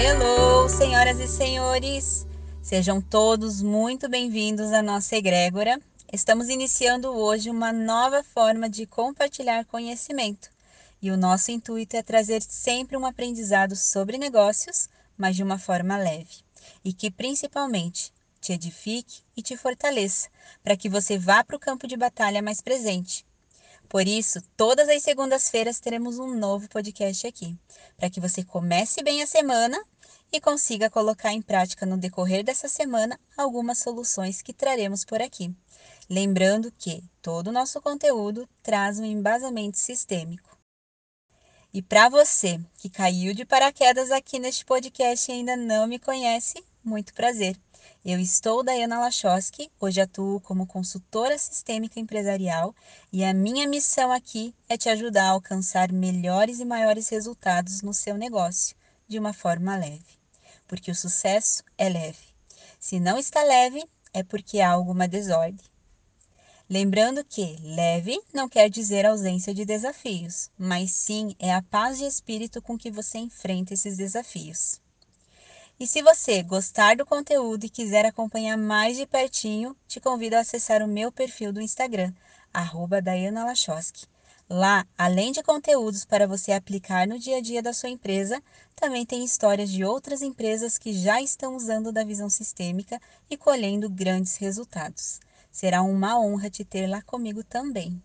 Hello, senhoras e senhores! Sejam todos muito bem-vindos à nossa egrégora. Estamos iniciando hoje uma nova forma de compartilhar conhecimento. E o nosso intuito é trazer sempre um aprendizado sobre negócios, mas de uma forma leve. E que principalmente te edifique e te fortaleça, para que você vá para o campo de batalha mais presente, por isso, todas as segundas-feiras teremos um novo podcast aqui, para que você comece bem a semana e consiga colocar em prática no decorrer dessa semana algumas soluções que traremos por aqui. Lembrando que todo o nosso conteúdo traz um embasamento sistêmico. E para você que caiu de paraquedas aqui neste podcast e ainda não me conhece, muito prazer. Eu estou Dayana Lachowski, hoje atuo como consultora sistêmica empresarial e a minha missão aqui é te ajudar a alcançar melhores e maiores resultados no seu negócio de uma forma leve. Porque o sucesso é leve. Se não está leve, é porque há alguma desordem. Lembrando que leve não quer dizer ausência de desafios, mas sim é a paz de espírito com que você enfrenta esses desafios. E se você gostar do conteúdo e quiser acompanhar mais de pertinho, te convido a acessar o meu perfil do Instagram, arroba Lá, além de conteúdos para você aplicar no dia a dia da sua empresa, também tem histórias de outras empresas que já estão usando da visão sistêmica e colhendo grandes resultados. Será uma honra te ter lá comigo também.